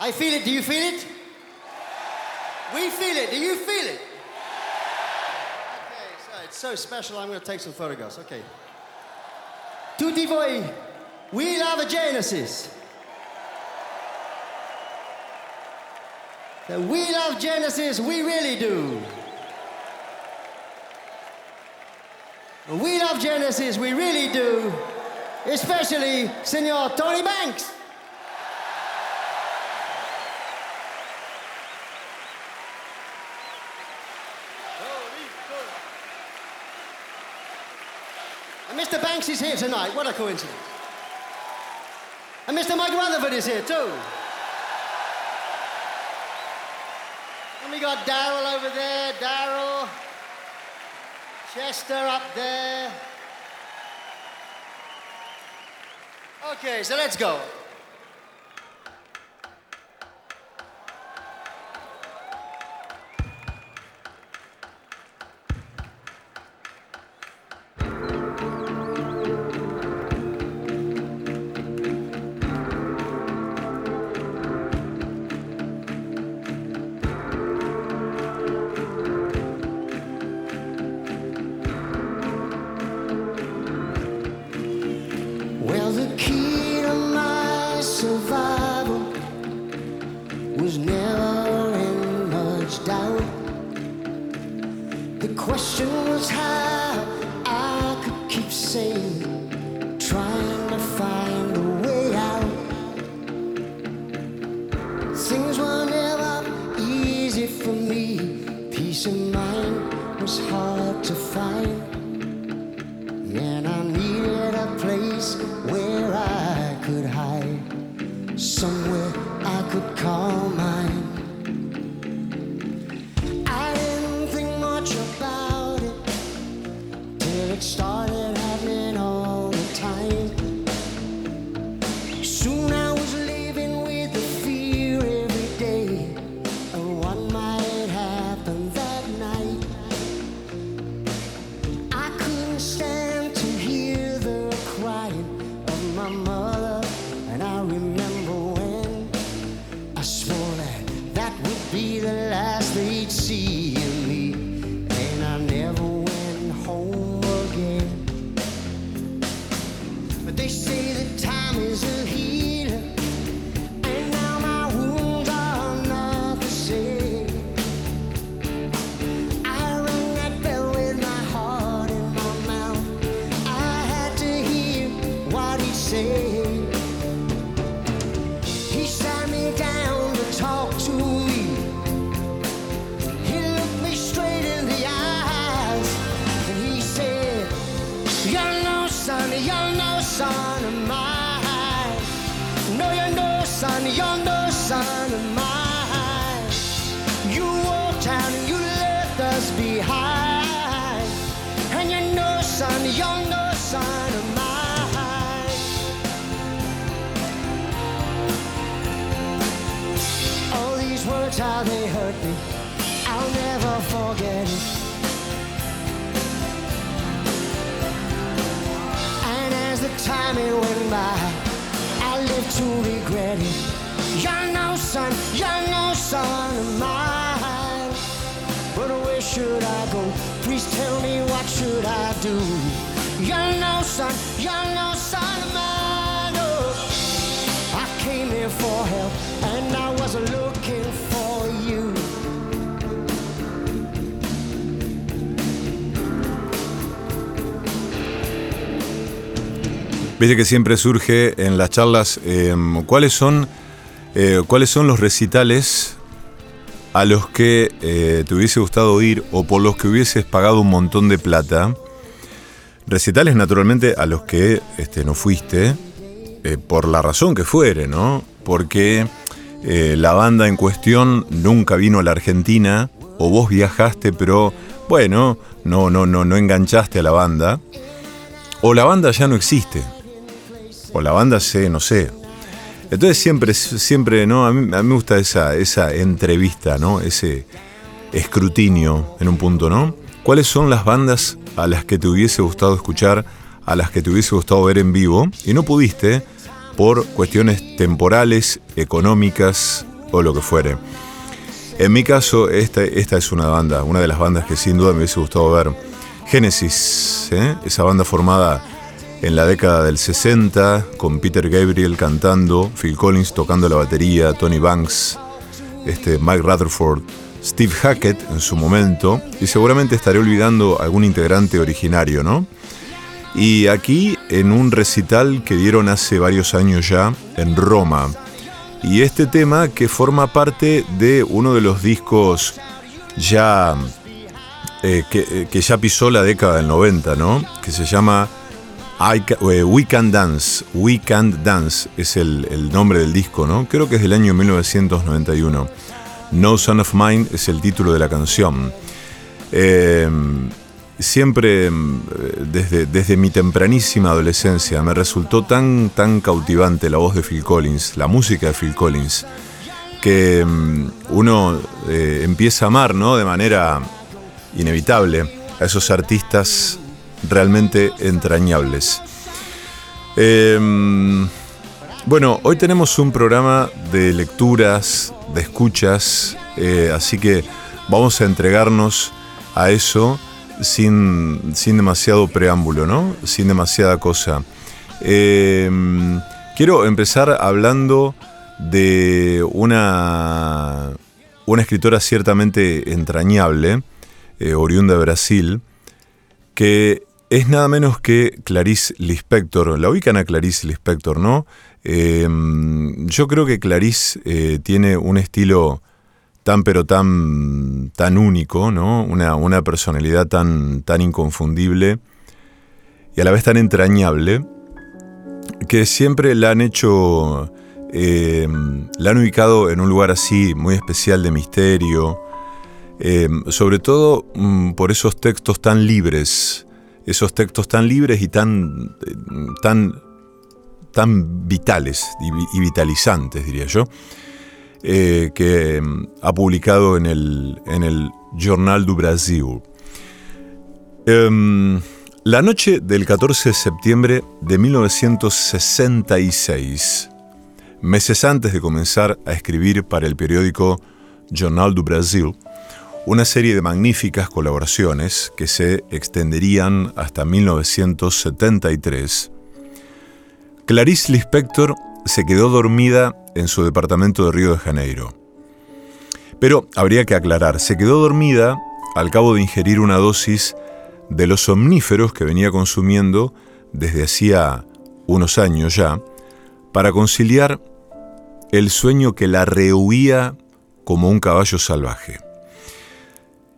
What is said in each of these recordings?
I feel it. Do you feel it? We feel it. Do you feel it? Okay, so it's so special. I'm going to take some photographs. Okay. Tutti voi, we love Genesis. We love Genesis, we really do. We love Genesis, we really do. Especially Senor Tony Banks. And Mr. Banks is here tonight. What a coincidence. And Mr. Mike Rutherford is here too. And we got Daryl over there. Daryl. Chester up there. Okay, so let's go. Things were never easy for me. Peace of mind was hard to find. How they hurt me. I'll never forget it. And as the time it went by, I lived to regret it. You're no son, you're no son of mine. But where should I go? Please tell me what should I do? You're no son, you're no son of mine. Oh, I came here for help Viste que siempre surge en las charlas eh, cuáles son eh, cuáles son los recitales a los que eh, te hubiese gustado ir o por los que hubieses pagado un montón de plata. Recitales naturalmente a los que este, no fuiste, eh, por la razón que fuere, ¿no? Porque la banda en cuestión nunca vino a la Argentina, o vos viajaste, pero bueno, no, no, no, no enganchaste a la banda, o la banda ya no existe, o la banda se, no sé. Entonces siempre, siempre, ¿no? A mí, a mí me gusta esa, esa entrevista, ¿no? Ese escrutinio en un punto, ¿no? ¿Cuáles son las bandas a las que te hubiese gustado escuchar, a las que te hubiese gustado ver en vivo y no pudiste por cuestiones temporales, económicas o lo que fuere. En mi caso, esta, esta es una banda, una de las bandas que sin duda me hubiese gustado ver. Genesis, ¿eh? esa banda formada en la década del 60, con Peter Gabriel cantando, Phil Collins tocando la batería, Tony Banks, este, Mike Rutherford, Steve Hackett en su momento, y seguramente estaré olvidando algún integrante originario, ¿no? Y aquí en un recital que dieron hace varios años ya en Roma. Y este tema que forma parte de uno de los discos ya eh, que, que, ya pisó la década del 90, ¿no? Que se llama eh, We Can Dance. We Can Dance es el, nombre del disco, ¿no? Creo que es del año 1991. No Son of Mine es el título de la canción. Em, siempre, em, desde, desde mi tempranísima adolescencia, me resultó tan, tan cautivante la voz de Phil Collins, la música de Phil Collins, que em, uno eh, empieza a amar, ¿no? De manera inevitable a esos artistas realmente entrañables. Em, bueno, hoy tenemos un programa de lecturas, de escuchas, eh, así que vamos a entregarnos a eso sin, sin demasiado preámbulo, ¿no? Sin demasiada cosa. Em, quiero empezar hablando de una, una escritora ciertamente entrañable, eh, oriunda de Brasil, que es nada menos que Clarice Lispector. La ubican a Clarice Lispector, ¿no? Em, yo creo que Clarice eh, tiene un estilo tan pero tan, tan único, ¿no? Una, personalidad tan, tan inconfundible y a la vez tan entrañable que siempre la han hecho, em, la han ubicado en un lugar así muy especial de misterio, em, sobre todo mm, por esos textos tan libres, esos textos tan libres y tan, tan, tan vitales y, vitalizantes, diría yo, eh, que mm, ha publicado en el, en el Jornal du Brasil. Em, la noche del 14 de septiembre de 1966, meses antes de comenzar a escribir para el periódico Jornal du Brasil, una serie de magníficas colaboraciones que se extenderían hasta 1973, Clarice Lispector se quedó dormida en su departamento de Río de Janeiro. Pero habría que aclarar, se quedó dormida al cabo de ingerir una dosis de los somníferos que venía consumiendo desde hacía unos años ya, para conciliar el sueño que la rehuía como un caballo salvaje.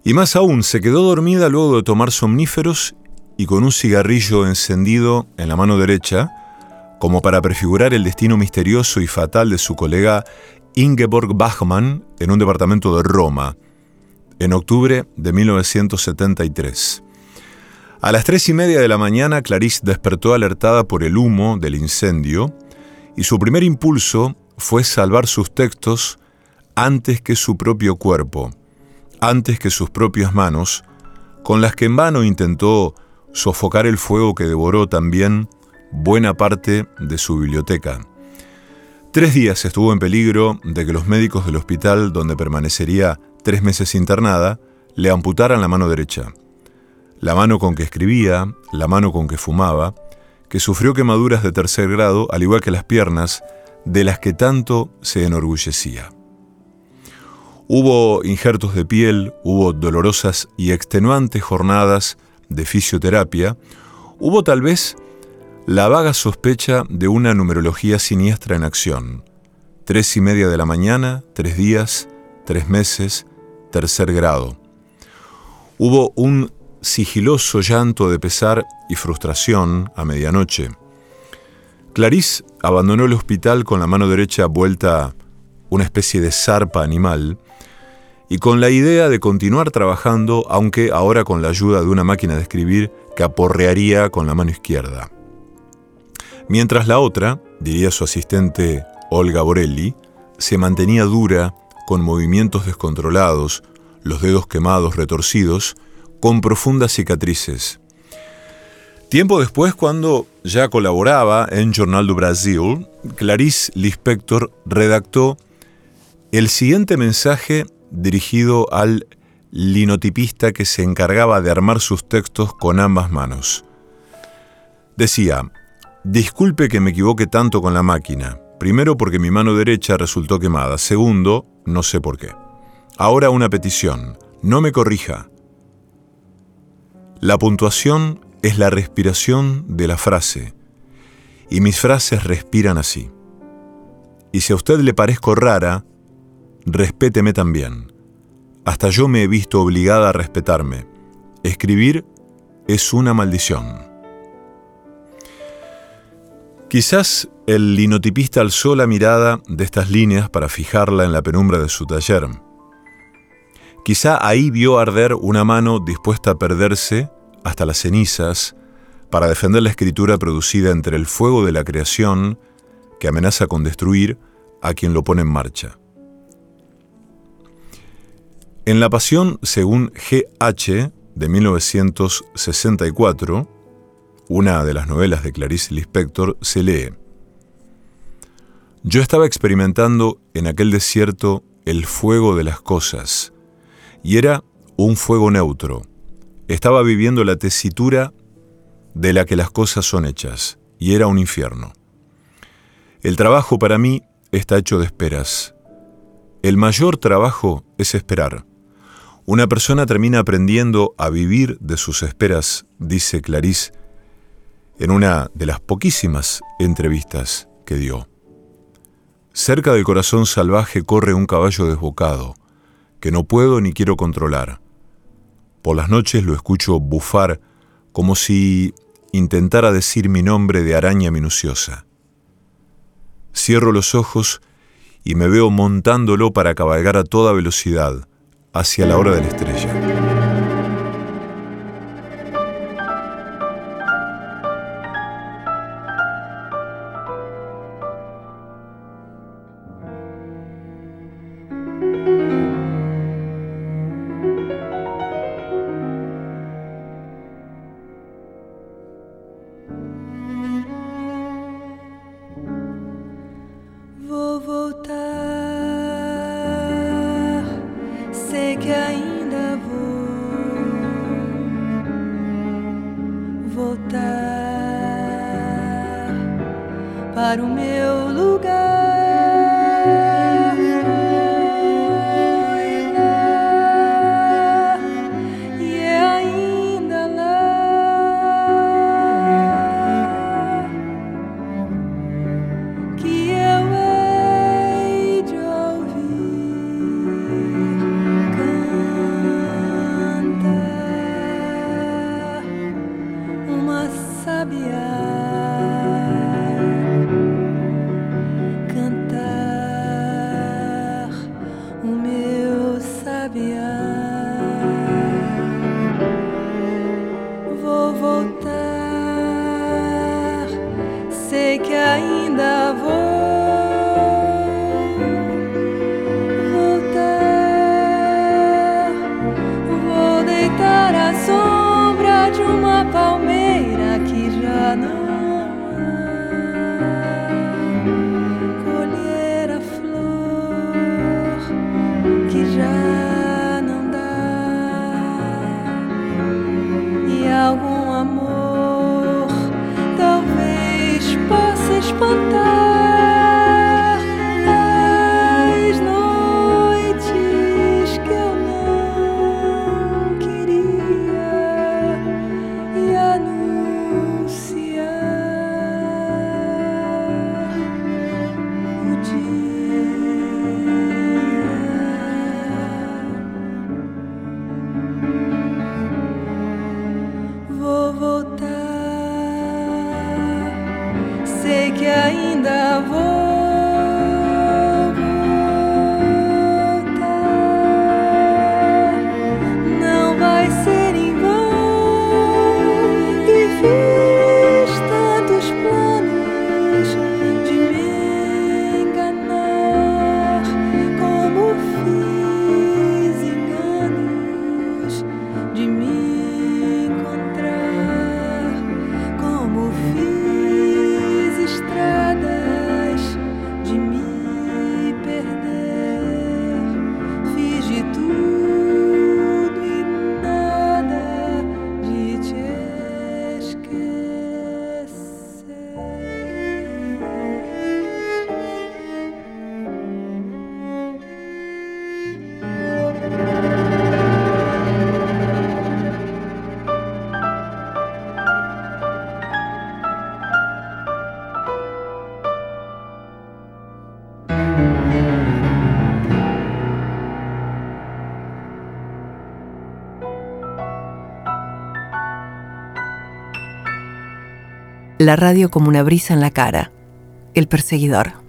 Y más aún, se quedó dormida luego de tomar somníferos y con un cigarrillo encendido en la mano derecha, como para prefigurar el destino misterioso y fatal de su colega Ingeborg Bachmann en un departamento de Roma, en octubre de 1973. A las tres y media de la mañana, Clarice despertó alertada por el humo del incendio y su primer impulso fue salvar sus textos antes que su propio cuerpo antes que sus propias manos, con las que en vano intentó sofocar el fuego que devoró también buena parte de su biblioteca. Tres días estuvo en peligro de que los médicos del hospital donde permanecería tres meses internada le amputaran la mano derecha. La mano con que escribía, la mano con que fumaba, que sufrió quemaduras de tercer grado, al igual que las piernas, de las que tanto se enorgullecía. Hubo injertos de piel, hubo dolorosas y extenuantes jornadas de fisioterapia, hubo tal vez la vaga sospecha de una numerología siniestra en acción. Tres y media de la mañana, tres días, tres meses, tercer grado. Hubo un sigiloso llanto de pesar y frustración a medianoche. Clarice abandonó el hospital con la mano derecha vuelta una especie de zarpa animal y con la idea de continuar trabajando, aunque ahora con la ayuda de una máquina de escribir que aporrearía con la mano izquierda. Mientras la otra, diría su asistente Olga Borelli, se mantenía dura, con movimientos descontrolados, los dedos quemados retorcidos, con profundas cicatrices. Tiempo después, cuando ya colaboraba en Jornal do Brasil, Clarice Lispector redactó El siguiente mensaje dirigido al linotipista que se encargaba de armar sus textos con ambas manos. Decía, disculpe que me equivoque tanto con la máquina. Primero porque mi mano derecha resultó quemada. Segundo, no sé por qué. Ahora una petición. No me corrija. La puntuación es la respiración de la frase. Y mis frases respiran así. Y si a usted le parezco rara, respéteme también. Hasta yo me he visto obligada a respetarme. Escribir es una maldición. Quizás el linotipista alzó la mirada de estas líneas para fijarla en la penumbra de su taller. Quizá ahí vio arder una mano dispuesta a perderse hasta las cenizas para defender la escritura producida entre el fuego de la creación que amenaza con destruir a quien lo pone en marcha. En La Pasión, según G.H. de 1964, una de las novelas de Clarice Lispector, se lee Yo estaba experimentando en aquel desierto el fuego de las cosas, y era un fuego neutro. Estaba viviendo la tesitura de la que las cosas son hechas, y era un infierno. El trabajo para mí está hecho de esperas. El mayor trabajo es esperar. Una persona termina aprendiendo a vivir de sus esperas, dice Clarice en una de las poquísimas entrevistas que dio. Cerca del corazón salvaje corre un caballo desbocado, que no puedo ni quiero controlar. Por las noches lo escucho bufar como si intentara decir mi nombre de araña minuciosa. Cierro los ojos y me veo montándolo para cabalgar a toda velocidad hacia la hora de la estrella. Vou. o meu. La radio como una brisa en la cara. El perseguidor.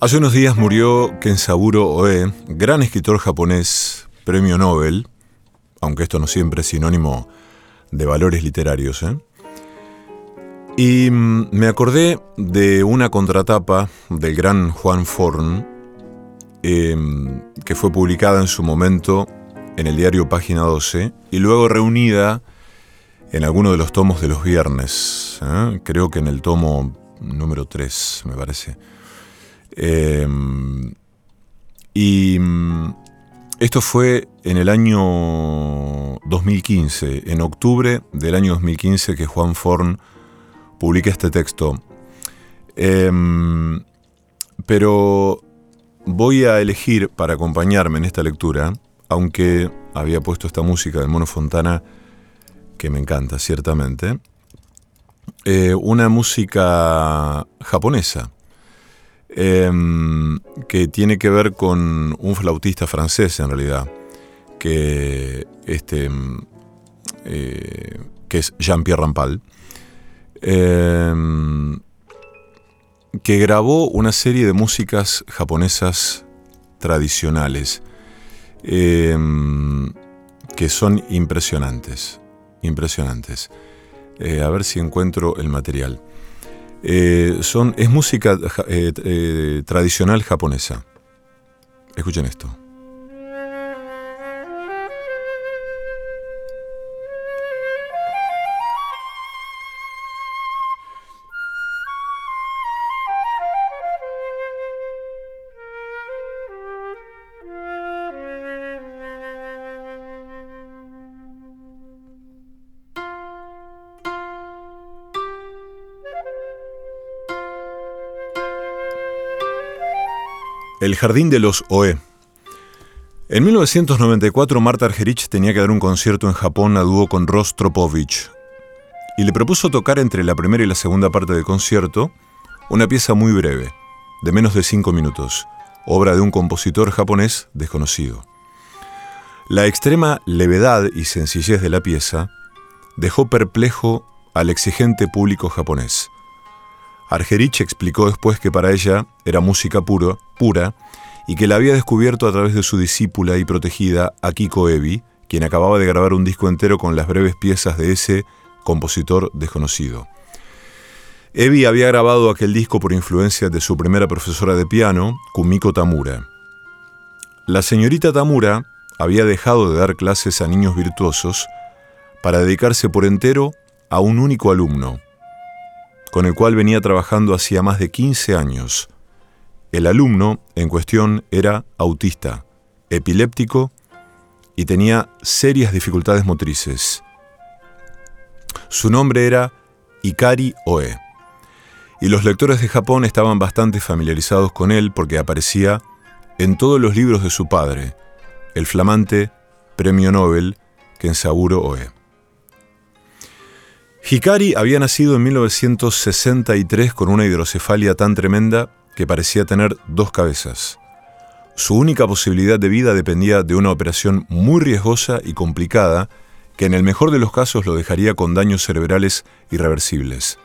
Hace unos días murió Kensaburo Oe, gran escritor japonés, premio Nobel, aunque esto no siempre es sinónimo de valores literarios. ¿eh? Y mm, me acordé de una contratapa del gran Juan Forn, em, que fue publicada en su momento en el diario Página 12 y luego reunida en alguno de los tomos de los viernes, ¿eh? creo que en el tomo número 3, me parece. Em, y mm, esto fue en el año 2015, en octubre del año 2015 que Juan Forn publica este texto. Em, pero voy a elegir para acompañarme en esta lectura, aunque había puesto esta música del Mono Fontana, que me encanta, ciertamente, eh, una música japonesa Em, que tiene que ver con un flautista francés en realidad, que, este, em, eh, que es Jean-Pierre Rampal, em, que grabó una serie de músicas japonesas tradicionales que son impresionantes, impresionantes. Eh, a ver si encuentro el material. Eh, son, es música eh, eh, tradicional japonesa. Escuchen esto. El Jardín de los Oe. En 1994 Marta Argerich tenía que dar un concierto en Japón a dúo con Rostropovich y le propuso tocar entre la primera y la segunda parte del concierto una pieza muy breve, de menos de cinco minutos, obra de un compositor japonés desconocido. La extrema levedad y sencillez de la pieza dejó perplejo al exigente público japonés. Argerich explicó después que para ella era música puro, pura y que la había descubierto a través de su discípula y protegida Akiko Ebi, quien acababa de grabar un disco entero con las breves piezas de ese compositor desconocido. Ebi había grabado aquel disco por influencia de su primera profesora de piano, Kumiko Tamura. La señorita Tamura había dejado de dar clases a niños virtuosos para dedicarse por entero a un único alumno, con el cual venía trabajando hacía más de 15 años. El alumno en cuestión era autista, epiléptico y tenía serias dificultades motrices. Su nombre era Ikari Oe, y los lectores de Japón estaban bastante familiarizados con él porque aparecía en todos los libros de su padre, el flamante Premio Nobel Kensaburo Oe. Hikari había nacido en 1963 con una hidrocefalia tan tremenda que parecía tener dos cabezas. Su única posibilidad de vida dependía de una operación muy riesgosa y complicada que en el mejor de los casos lo dejaría con daños cerebrales irreversibles.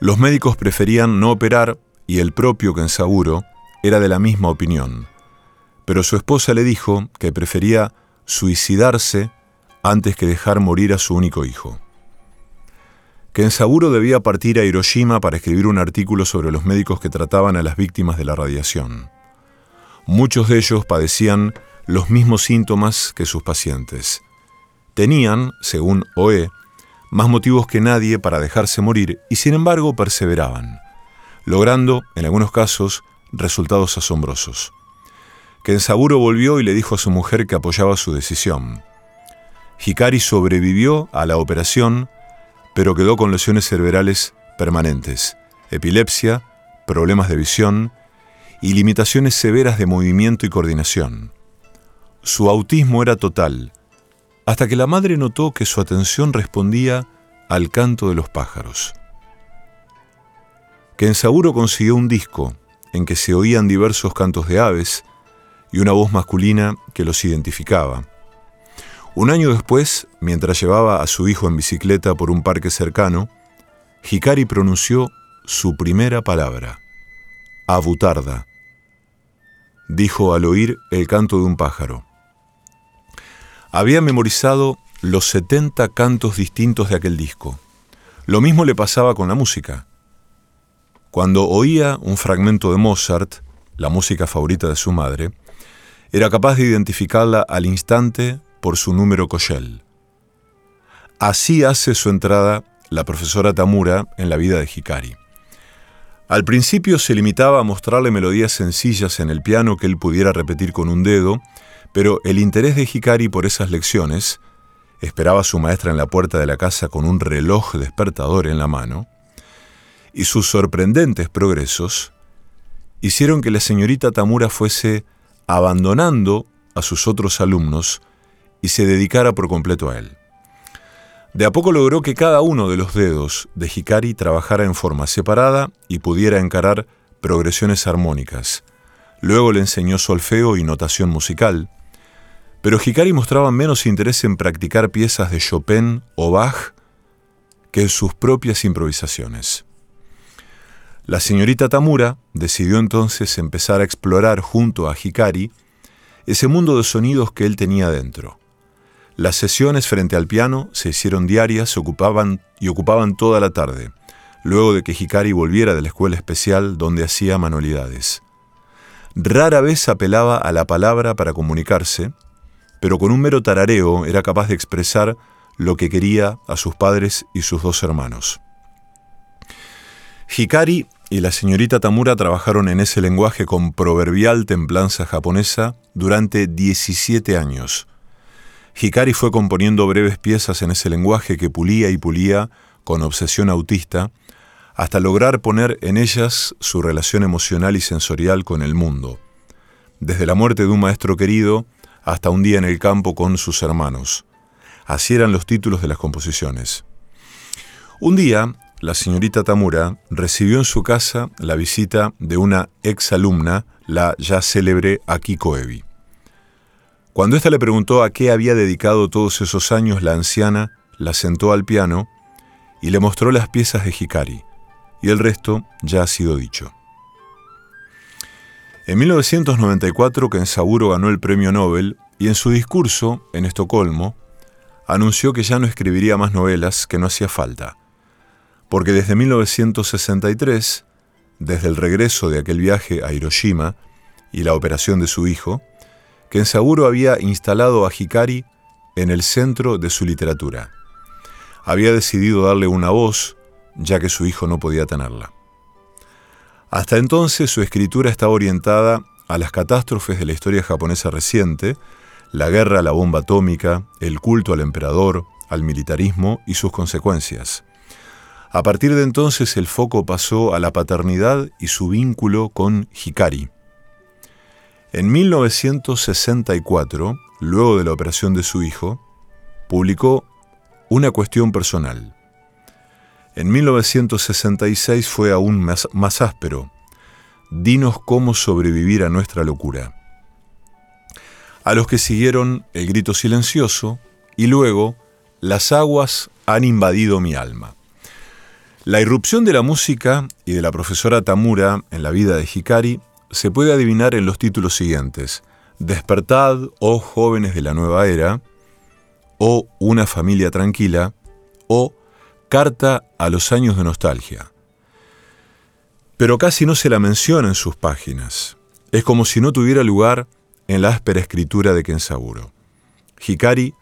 Los médicos preferían no operar y el propio Kensaburo era de la misma opinión. Pero su esposa le dijo que prefería suicidarse antes que dejar morir a su único hijo. Kensaburo debía partir a Hiroshima para escribir un artículo sobre los médicos que trataban a las víctimas de la radiación. Muchos de ellos padecían los mismos síntomas que sus pacientes. Tenían, según Oe, más motivos que nadie para dejarse morir y sin embargo perseveraban, logrando, en algunos casos, resultados asombrosos. Kensaburo volvió y le dijo a su mujer que apoyaba su decisión. Hikari sobrevivió a la operación pero quedó con lesiones cerebrales permanentes, epilepsia, problemas de visión y limitaciones severas de movimiento y coordinación. Su autismo era total, hasta que la madre notó que su atención respondía al canto de los pájaros. Kensaburo consiguió un disco en que se oían diversos cantos de aves y una voz masculina que los identificaba. Un año después, mientras llevaba a su hijo en bicicleta por un parque cercano, Hikari pronunció su primera palabra, Abutarda, dijo al oír el canto de un pájaro. Había memorizado los 70 cantos distintos de aquel disco. Lo mismo le pasaba con la música. Cuando oía un fragmento de Mozart, la música favorita de su madre, era capaz de identificarla al instante por su número Koshel. Así hace su entrada la profesora Tamura en la vida de Hikari. Al principio se limitaba a mostrarle melodías sencillas en el piano que él pudiera repetir con un dedo, pero el interés de Hikari por esas lecciones, esperaba a su maestra en la puerta de la casa con un reloj despertador en la mano, y sus sorprendentes progresos hicieron que la señorita Tamura fuese abandonando a sus otros alumnos y se dedicara por completo a él. De a poco logró que cada uno de los dedos de Hikari trabajara en forma separada y pudiera encarar progresiones armónicas. Luego le enseñó solfeo y notación musical, pero Hikari mostraba menos interés en practicar piezas de Chopin o Bach que en sus propias improvisaciones. La señorita Tamura decidió entonces empezar a explorar junto a Hikari ese mundo de sonidos que él tenía dentro. Las sesiones frente al piano se hicieron diarias ocupaban, y ocupaban toda la tarde, luego de que Hikari volviera de la escuela especial donde hacía manualidades. Rara vez apelaba a la palabra para comunicarse, pero con un mero tarareo era capaz de expresar lo que quería a sus padres y sus dos hermanos. Hikari y la señorita Tamura trabajaron en ese lenguaje con proverbial templanza japonesa durante 17 años. Hikari fue componiendo breves piezas en ese lenguaje que pulía y pulía con obsesión autista hasta lograr poner en ellas su relación emocional y sensorial con el mundo, desde la muerte de un maestro querido hasta un día en el campo con sus hermanos. Así eran los títulos de las composiciones. Un día, la señorita Tamura recibió en su casa la visita de una ex alumna, la ya célebre Akiko Ebi. Cuando ésta le preguntó a qué había dedicado todos esos años, la anciana la sentó al piano y le mostró las piezas de Hikari, y el resto ya ha sido dicho. En 1994, Kensaburo ganó el premio Nobel y en su discurso en Estocolmo anunció que ya no escribiría más novelas, que no hacía falta porque desde 1963, desde el regreso de aquel viaje a Hiroshima y la operación de su hijo, Kensaburo había instalado a Hikari en el centro de su literatura. Había decidido darle una voz, ya que su hijo no podía tenerla. Hasta entonces su escritura estaba orientada a las catástrofes de la historia japonesa reciente, la guerra a la bomba atómica, el culto al emperador, al militarismo y sus consecuencias. A partir de entonces el foco pasó a la paternidad y su vínculo con Hikari. En 1964, luego de la operación de su hijo, publicó Una cuestión personal. En 1966 fue aún más, áspero. Dinos cómo sobrevivir a nuestra locura. A los que siguieron El grito silencioso y luego Las aguas han invadido mi alma. La irrupción de la música y de la profesora Tamura en la vida de Hikari se puede adivinar en los títulos siguientes. Despertad, oh jóvenes de la nueva era, o Una familia tranquila, o Carta a los años de nostalgia. Pero casi no se la menciona en sus páginas. Es como si no tuviera lugar en la áspera escritura de Kensaburo. Hikari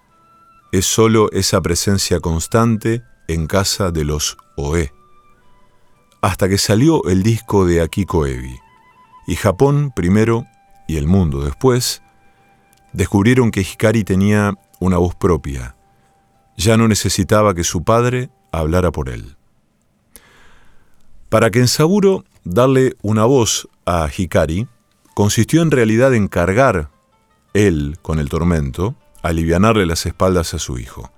es solo esa presencia constante en casa de los Oe, hasta que salió el disco de Akiko Ebi. Y Japón primero y el mundo después descubrieron que Hikari tenía una voz propia. Ya no necesitaba que su padre hablara por él. Para Kensaburo darle una voz a Hikari consistió en realidad en cargar él con el tormento, alivianarle las espaldas a su hijo.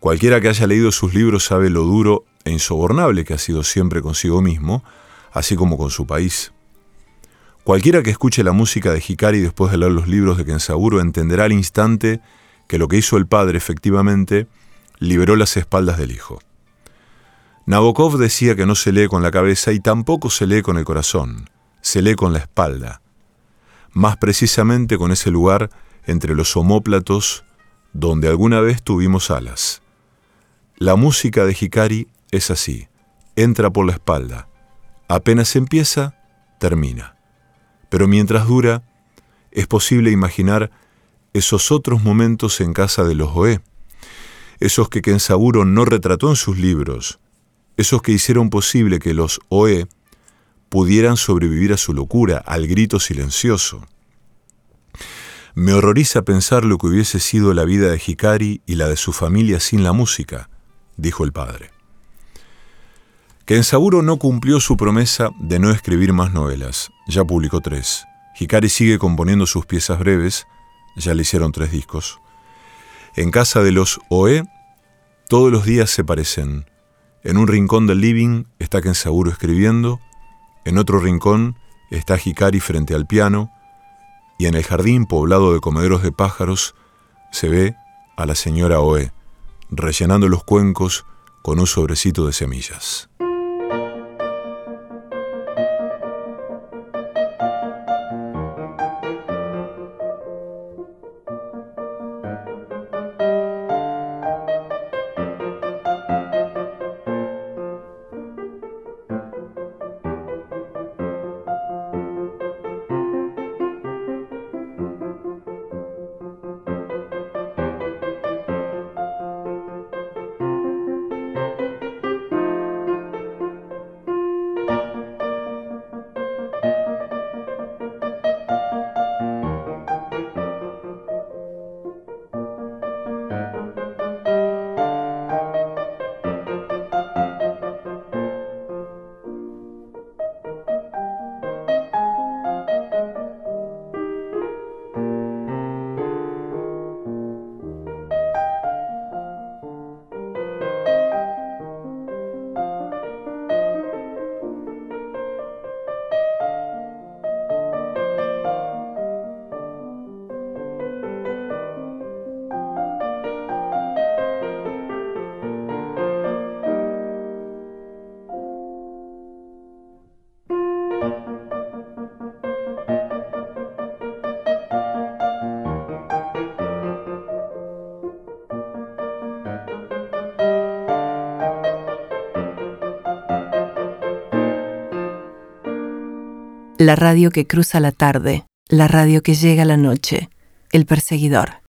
Cualquiera que haya leído sus libros sabe lo duro e insobornable que ha sido siempre consigo mismo, así como con su país. Cualquiera que escuche la música de Hikari después de leer los libros de Kensaburo entenderá al instante que lo que hizo el padre efectivamente liberó las espaldas del hijo. Nabokov decía que no se lee con la cabeza y tampoco se lee con el corazón, se lee con la espalda, más precisamente con ese lugar entre los homóplatos donde alguna vez tuvimos alas. La música de Hikari es así, entra por la espalda, apenas empieza, termina. Pero mientras dura, es posible imaginar esos otros momentos en casa de los Oe, esos que Kensaburo no retrató en sus libros, esos que hicieron posible que los Oe pudieran sobrevivir a su locura, al grito silencioso. Me horroriza pensar lo que hubiese sido la vida de Hikari y la de su familia sin la música, dijo el padre. Kensaburo no cumplió su promesa de no escribir más novelas, ya publicó tres. Hikari sigue componiendo sus piezas breves, ya le hicieron tres discos. En casa de los Oe, todos los días se parecen. En un rincón del living está Kensaburo escribiendo, en otro rincón está Hikari frente al piano, y en el jardín poblado de comederos de pájaros se ve a la señora Oe, rellenando los cuencos con un sobrecito de semillas. La radio que cruza la tarde, la radio que llega la noche, el perseguidor.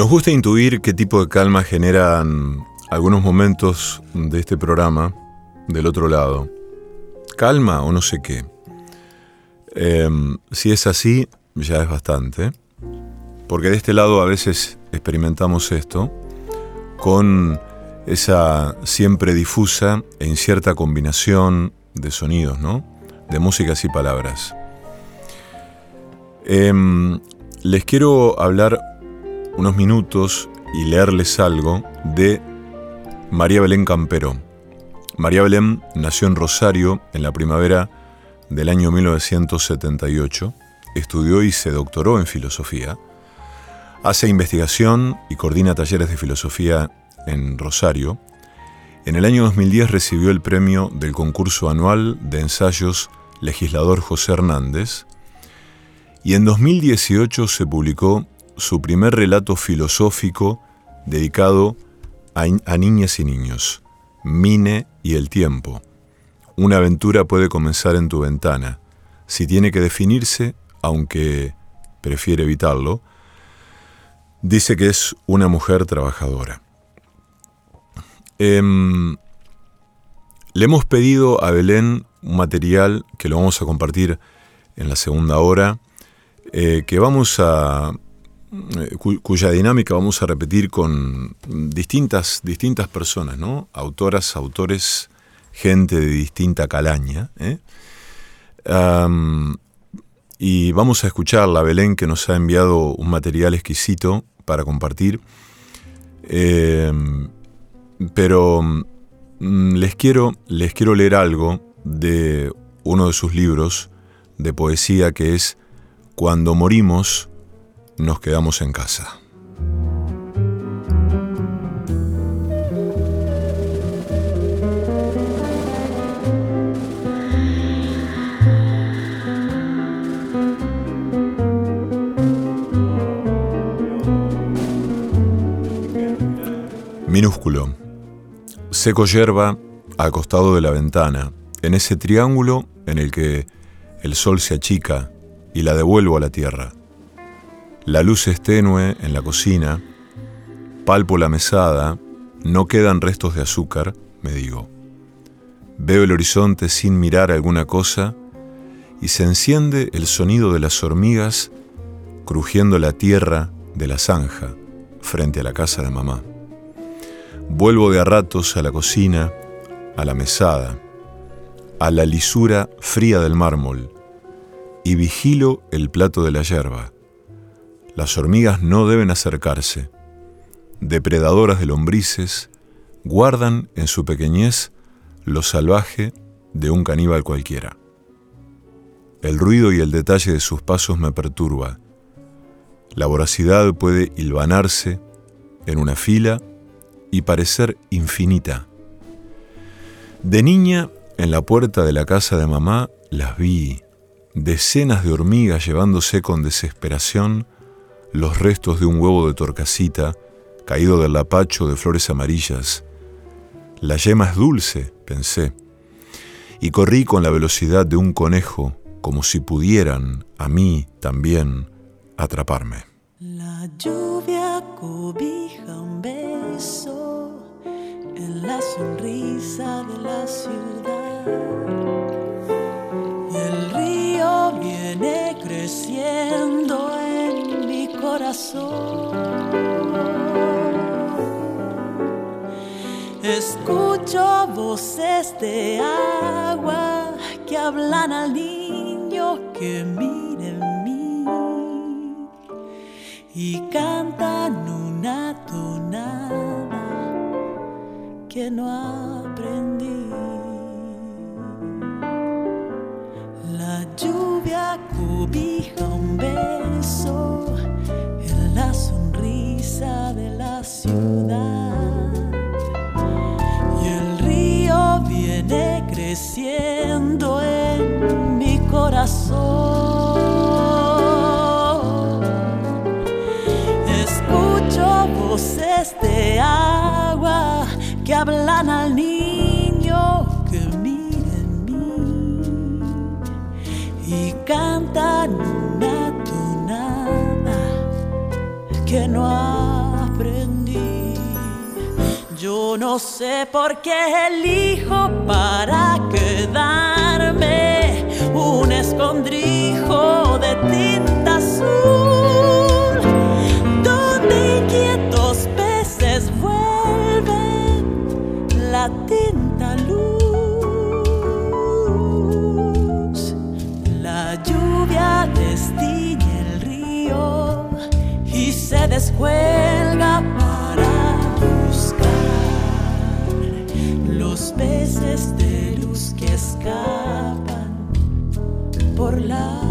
Nos gusta intuir qué tipo de calma generan algunos momentos de este programa del otro lado. Calma o no sé qué. Em, si es así, ya es bastante. Porque de este lado a veces experimentamos esto con esa siempre difusa e incierta combinación de sonidos, ¿no? De músicas y palabras. Em, les quiero hablar unos minutos y leerles algo de María Belén Campero. María Belén nació en Rosario en la primavera del año 1978, estudió y se doctoró en filosofía, hace investigación y coordina talleres de filosofía en Rosario. En el año 2010 recibió el premio del concurso anual de ensayos Legislador José Hernández y en 2018 se publicó su primer relato filosófico dedicado a, niñas y niños, Mine y el tiempo. Una aventura puede comenzar en tu ventana. Si tiene que definirse, aunque prefiere evitarlo, dice que es una mujer trabajadora. Em, le hemos pedido a Belén un material que lo vamos a compartir en la segunda hora, eh, que vamos a cuya dinámica vamos a repetir con distintas, distintas personas, ¿no? Autoras, autores, gente de distinta calaña. ¿eh? y vamos a escuchar la Belén que nos ha enviado un material exquisito para compartir. Em, pero mm, les, quiero, les quiero leer algo de uno de sus libros de poesía que es Cuando morimos nos quedamos en casa. Minúsculo. Seco yerba acostado de la ventana, en ese triángulo en el que el sol se achica y la devuelvo a la tierra. La luz es tenue en la cocina, palpo la mesada, no quedan restos de azúcar, me digo. Veo el horizonte sin mirar alguna cosa y se enciende el sonido de las hormigas crujiendo la tierra de la zanja frente a la casa de mamá. Vuelvo de a ratos a la cocina, a la mesada, a la lisura fría del mármol y vigilo el plato de la yerba las hormigas no deben acercarse. Depredadoras de lombrices, guardan en su pequeñez lo salvaje de un caníbal cualquiera. El ruido y el detalle de sus pasos me perturba. La voracidad puede hilvanarse en una fila y parecer infinita. De niña, en la puerta de la casa de mamá, las vi, decenas de hormigas llevándose con desesperación los restos de un huevo de torcasita caído del lapacho de flores amarillas. La yema es dulce, pensé, y corrí con la velocidad de un conejo, como si pudieran, a mí también, atraparme. La lluvia cobija un beso en la sonrisa de la ciudad. Y el río viene creciendo Escucho voces de agua que hablan al niño que mire en mí y cantan una tonada que no aprendí. La lluvia cubija un beso de la ciudad. Y el río viene creciendo en mi corazón. Escucho voces de agua que hablan al niño No sé por qué elijo para quedarme un escondrijo de tinta azul, donde inquietos peces vuelven la tinta luz. La lluvia destiñe el río y se descuelga. escapan por la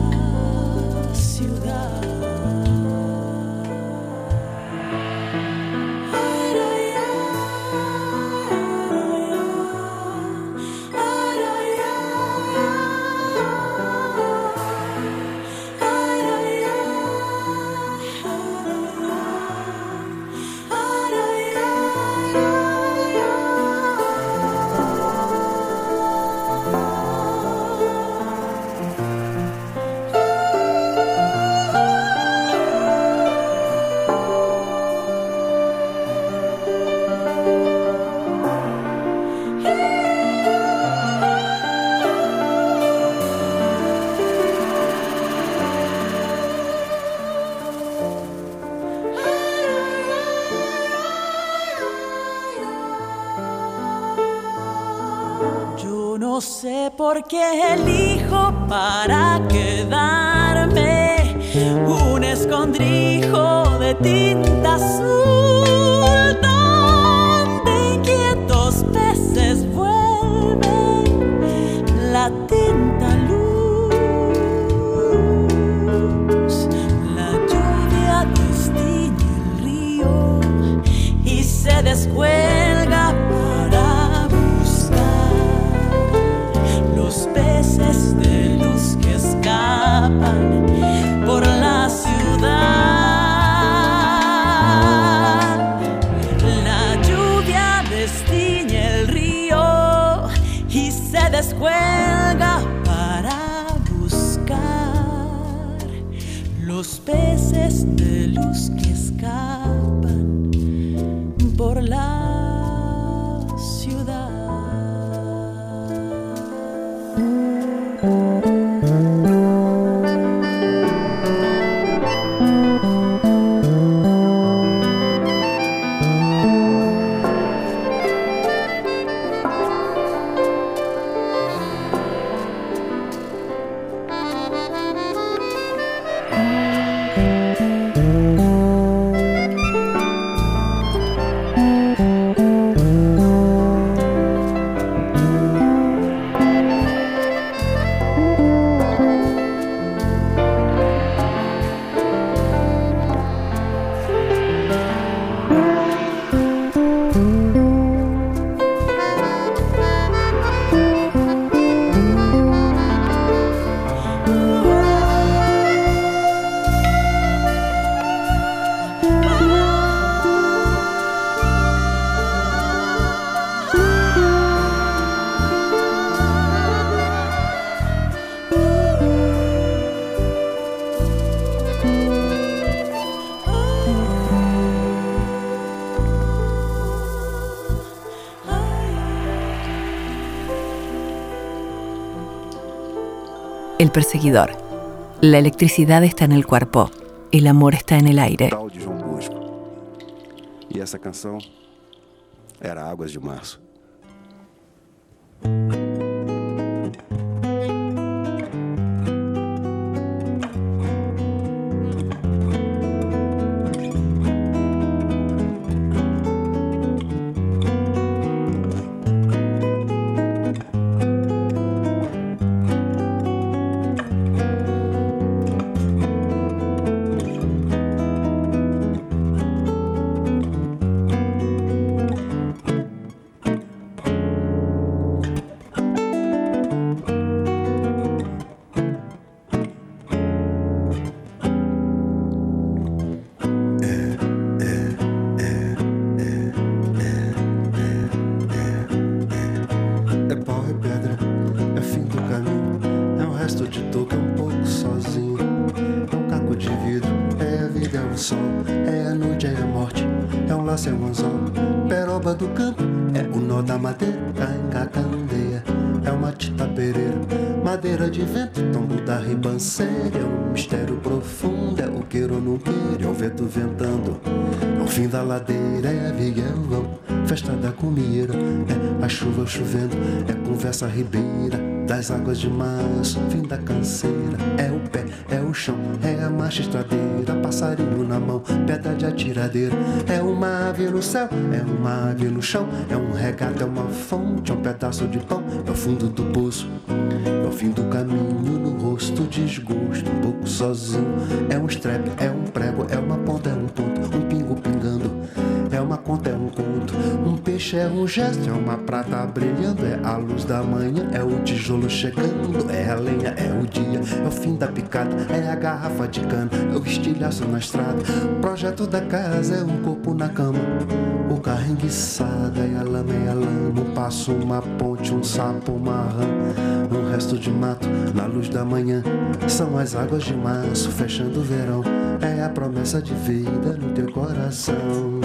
sé por qué elijo para quedarme un escondrijo de tinta azul El perseguidor. La electricidad está en el cuerpo, el amor está en el aire. Tal de João Bosco. E essa canção era Águas de Março. Peroba do campo, é o nó da madeira. Engacandeia, é uma tita pereira. Madeira de vento, tombo da ribanceira. É um mistério profundo, é o queiro no queiro. É o vento ventando, é o fim da ladeira. É violão, festa da comida, é a chuva chovendo, é conversa ribeira das águas de março, fim da canseira, é o pé, é o chão, é a marcha estradeira, passarinho na mão, pedra de atiradeira, é uma ave no céu, é uma ave no chão, é um regato, é uma fonte, é um pedaço de pão, é o fundo do poço, é o fim do caminho, no rosto. Desgosto, um pouco sozinho, é um strep, é um prego, é uma ponta, é um ponto, um pingo pingando, é uma conta, é um gesto, é uma prata brilhando, é a luz da manhã, é o tijolo chegando, é a lenha, é o dia, é o fim da picada, é a garrafa de cana, é o estilhaço na estrada, projeto da casa é um corpo na cama, o carro enguiçado, é a lama, é a lama, um passo, uma ponte, um sapo, uma rã, um resto de mato, na luz da manhã, são as águas de março, fechando o verão, é a promessa de vida no teu coração.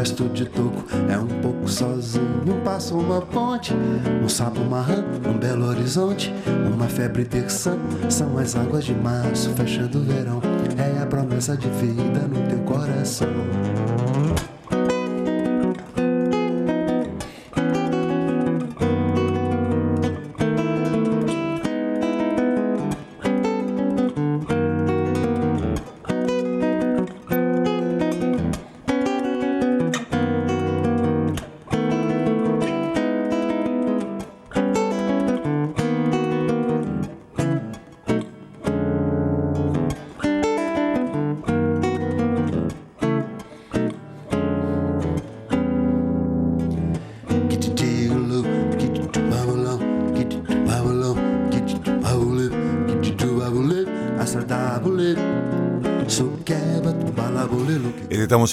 Resto de toco, é um pouco sozinho. Um passo, uma ponte, um sapo, uma rã, um belo horizonte, uma febre terçã, são as águas de março, fechando o verão. É a promessa de vida no teu coração.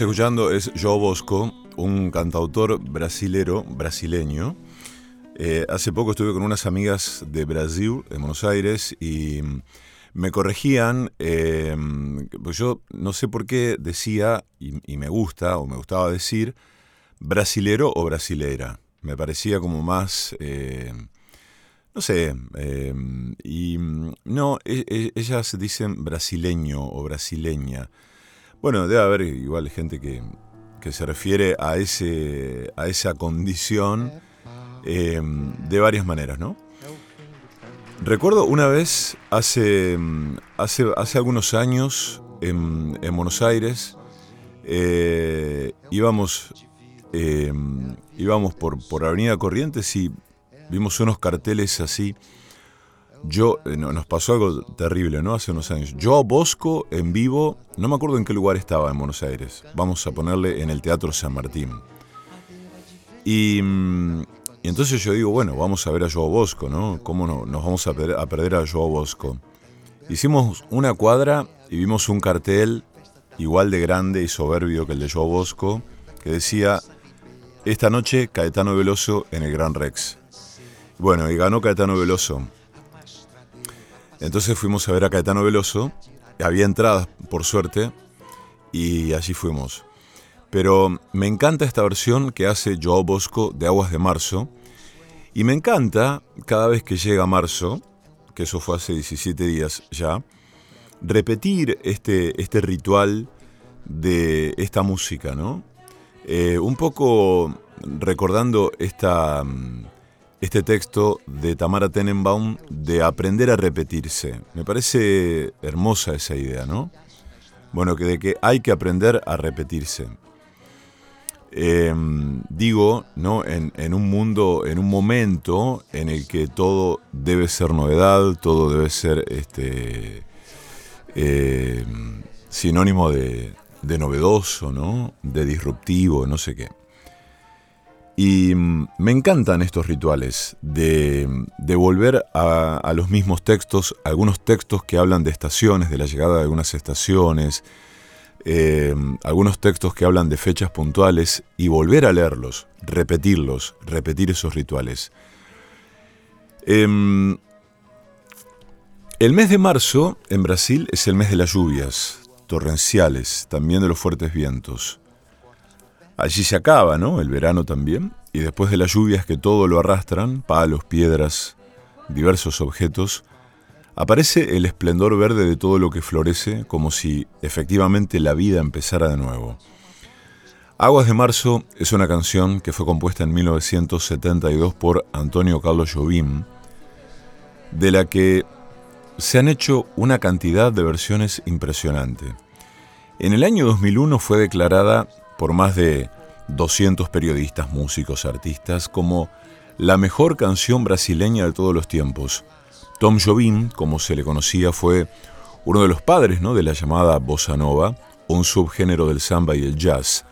Escuchando es Joe Bosco, un cantautor brasilero, brasileño. Eh, hace poco estuve con unas amigas de Brasil, en Buenos Aires, y me corregían, eh, pues yo no sé por qué decía, y, me gusta, o me gustaba decir, brasilero o brasilera. Me parecía como más, eh, no sé, eh, y no, e- e- ellas dicen brasileño o brasileña. Bueno, debe haber igual gente que, que se refiere a, ese, a esa condición eh, de varias maneras, ¿no? Recuerdo una vez, hace, hace, hace algunos años, en, en Buenos Aires, eh, íbamos, eh, íbamos por, por Avenida Corrientes y vimos unos carteles así. Yo, eh, no, nos pasó algo terrible, ¿no? Hace unos años. Yo Bosco en vivo, no me acuerdo en qué lugar estaba en Buenos Aires. Vamos a ponerle en el Teatro San Martín. Y, mm, entonces yo digo, bueno, vamos a ver a Joao Bosco, ¿no? ¿Cómo no, nos vamos a, a perder a Joao Bosco? Hicimos una cuadra y vimos un cartel igual de grande y soberbio que el de Joao Bosco, que decía, esta noche Caetano Veloso en el Gran Rex. Bueno, y ganó Caetano Veloso. Entonces fuimos a ver a Caetano Veloso, había entradas, por suerte, y allí fuimos. Pero me encanta esta versión que hace Joao Bosco de Aguas de Marzo, y me encanta cada vez que llega marzo, que eso fue hace 17 días ya, repetir este, este ritual de esta música, ¿no? Eh, un poco recordando esta, mm, este texto de Tamara Tenenbaum de aprender a repetirse. Me parece hermosa esa idea, ¿no? Bueno, que de que hay que aprender a repetirse. Eh, digo, ¿no? En, en un mundo, en un momento en el que todo debe ser novedad, todo debe ser este, eh, sinónimo de, de novedoso, ¿no? De disruptivo, no sé qué. Y mm, me encantan estos rituales de, volver a, los mismos textos, algunos textos que hablan de estaciones, de la llegada de algunas estaciones, eh, algunos textos que hablan de fechas puntuales y volver a leerlos, repetirlos, repetir esos rituales. Em, el mes de marzo en Brasil es el mes de las lluvias torrenciales, también de los fuertes vientos. Allí se acaba, ¿no? El verano también, y después de las lluvias que todo lo arrastran, palos, piedras, diversos objetos, aparece el esplendor verde de todo lo que florece, como si efectivamente la vida empezara de nuevo. Aguas de Marzo es una canción que fue compuesta en 1972 por Antonio Carlos Jobim, de la que se han hecho una cantidad de versiones impresionante. En el año 2001 fue declarada por más de 200 periodistas, músicos, artistas como la mejor canción brasileña de todos los tiempos. Tom Jobim, como se le conocía, fue uno de los padres ¿no? de la llamada bossa nova, un subgénero del samba y el jazz.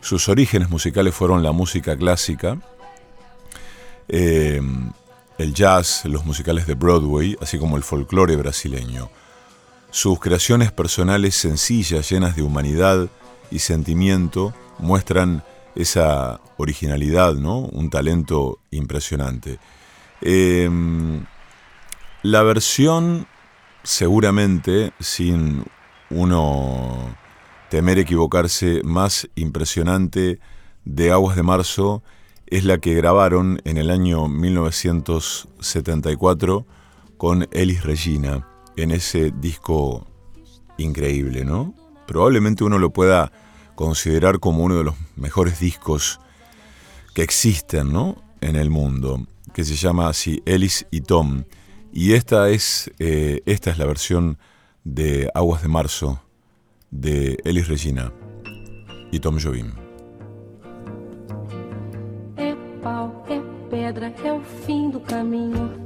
Sus orígenes musicales fueron la música clásica, eh, el jazz, los musicales de Broadway, así como el folclore brasileño. Sus creaciones personales sencillas, llenas de humanidad y sentimiento, muestran esa originalidad, ¿no? Un talento impresionante. Em, la versión, seguramente, sin uno temer equivocarse, más impresionante de Aguas de Marzo es la que grabaron en el año 1974 con Elis Regina, en ese disco increíble, ¿no? Probablemente uno lo pueda considerar como uno de los mejores discos que existen, ¿no? En el mundo, que se llama así Ellis y Tom. Y esta es, eh, esta es la versión de Aguas de Marzo de Elis Regina y Tom Jobim. pedra é o fim do caminho,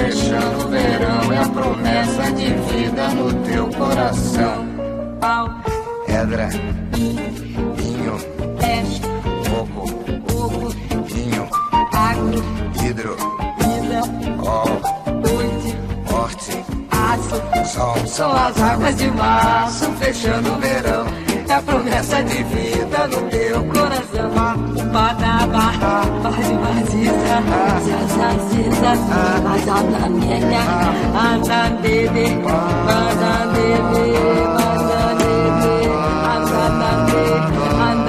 fechando o verão. É a promessa de vida no teu coração. Pau, pedra, vinho, pé, coco, fogo, vinho, água, vidro, vida, col, noite, morte, aço. sol, São as águas de março fechando o verão muita promessa de vida no teu coração. Badabá, base vazia, zaza ziza, zaza na minha, anda bebê, anda bebê, anda bebê, anda bebê, anda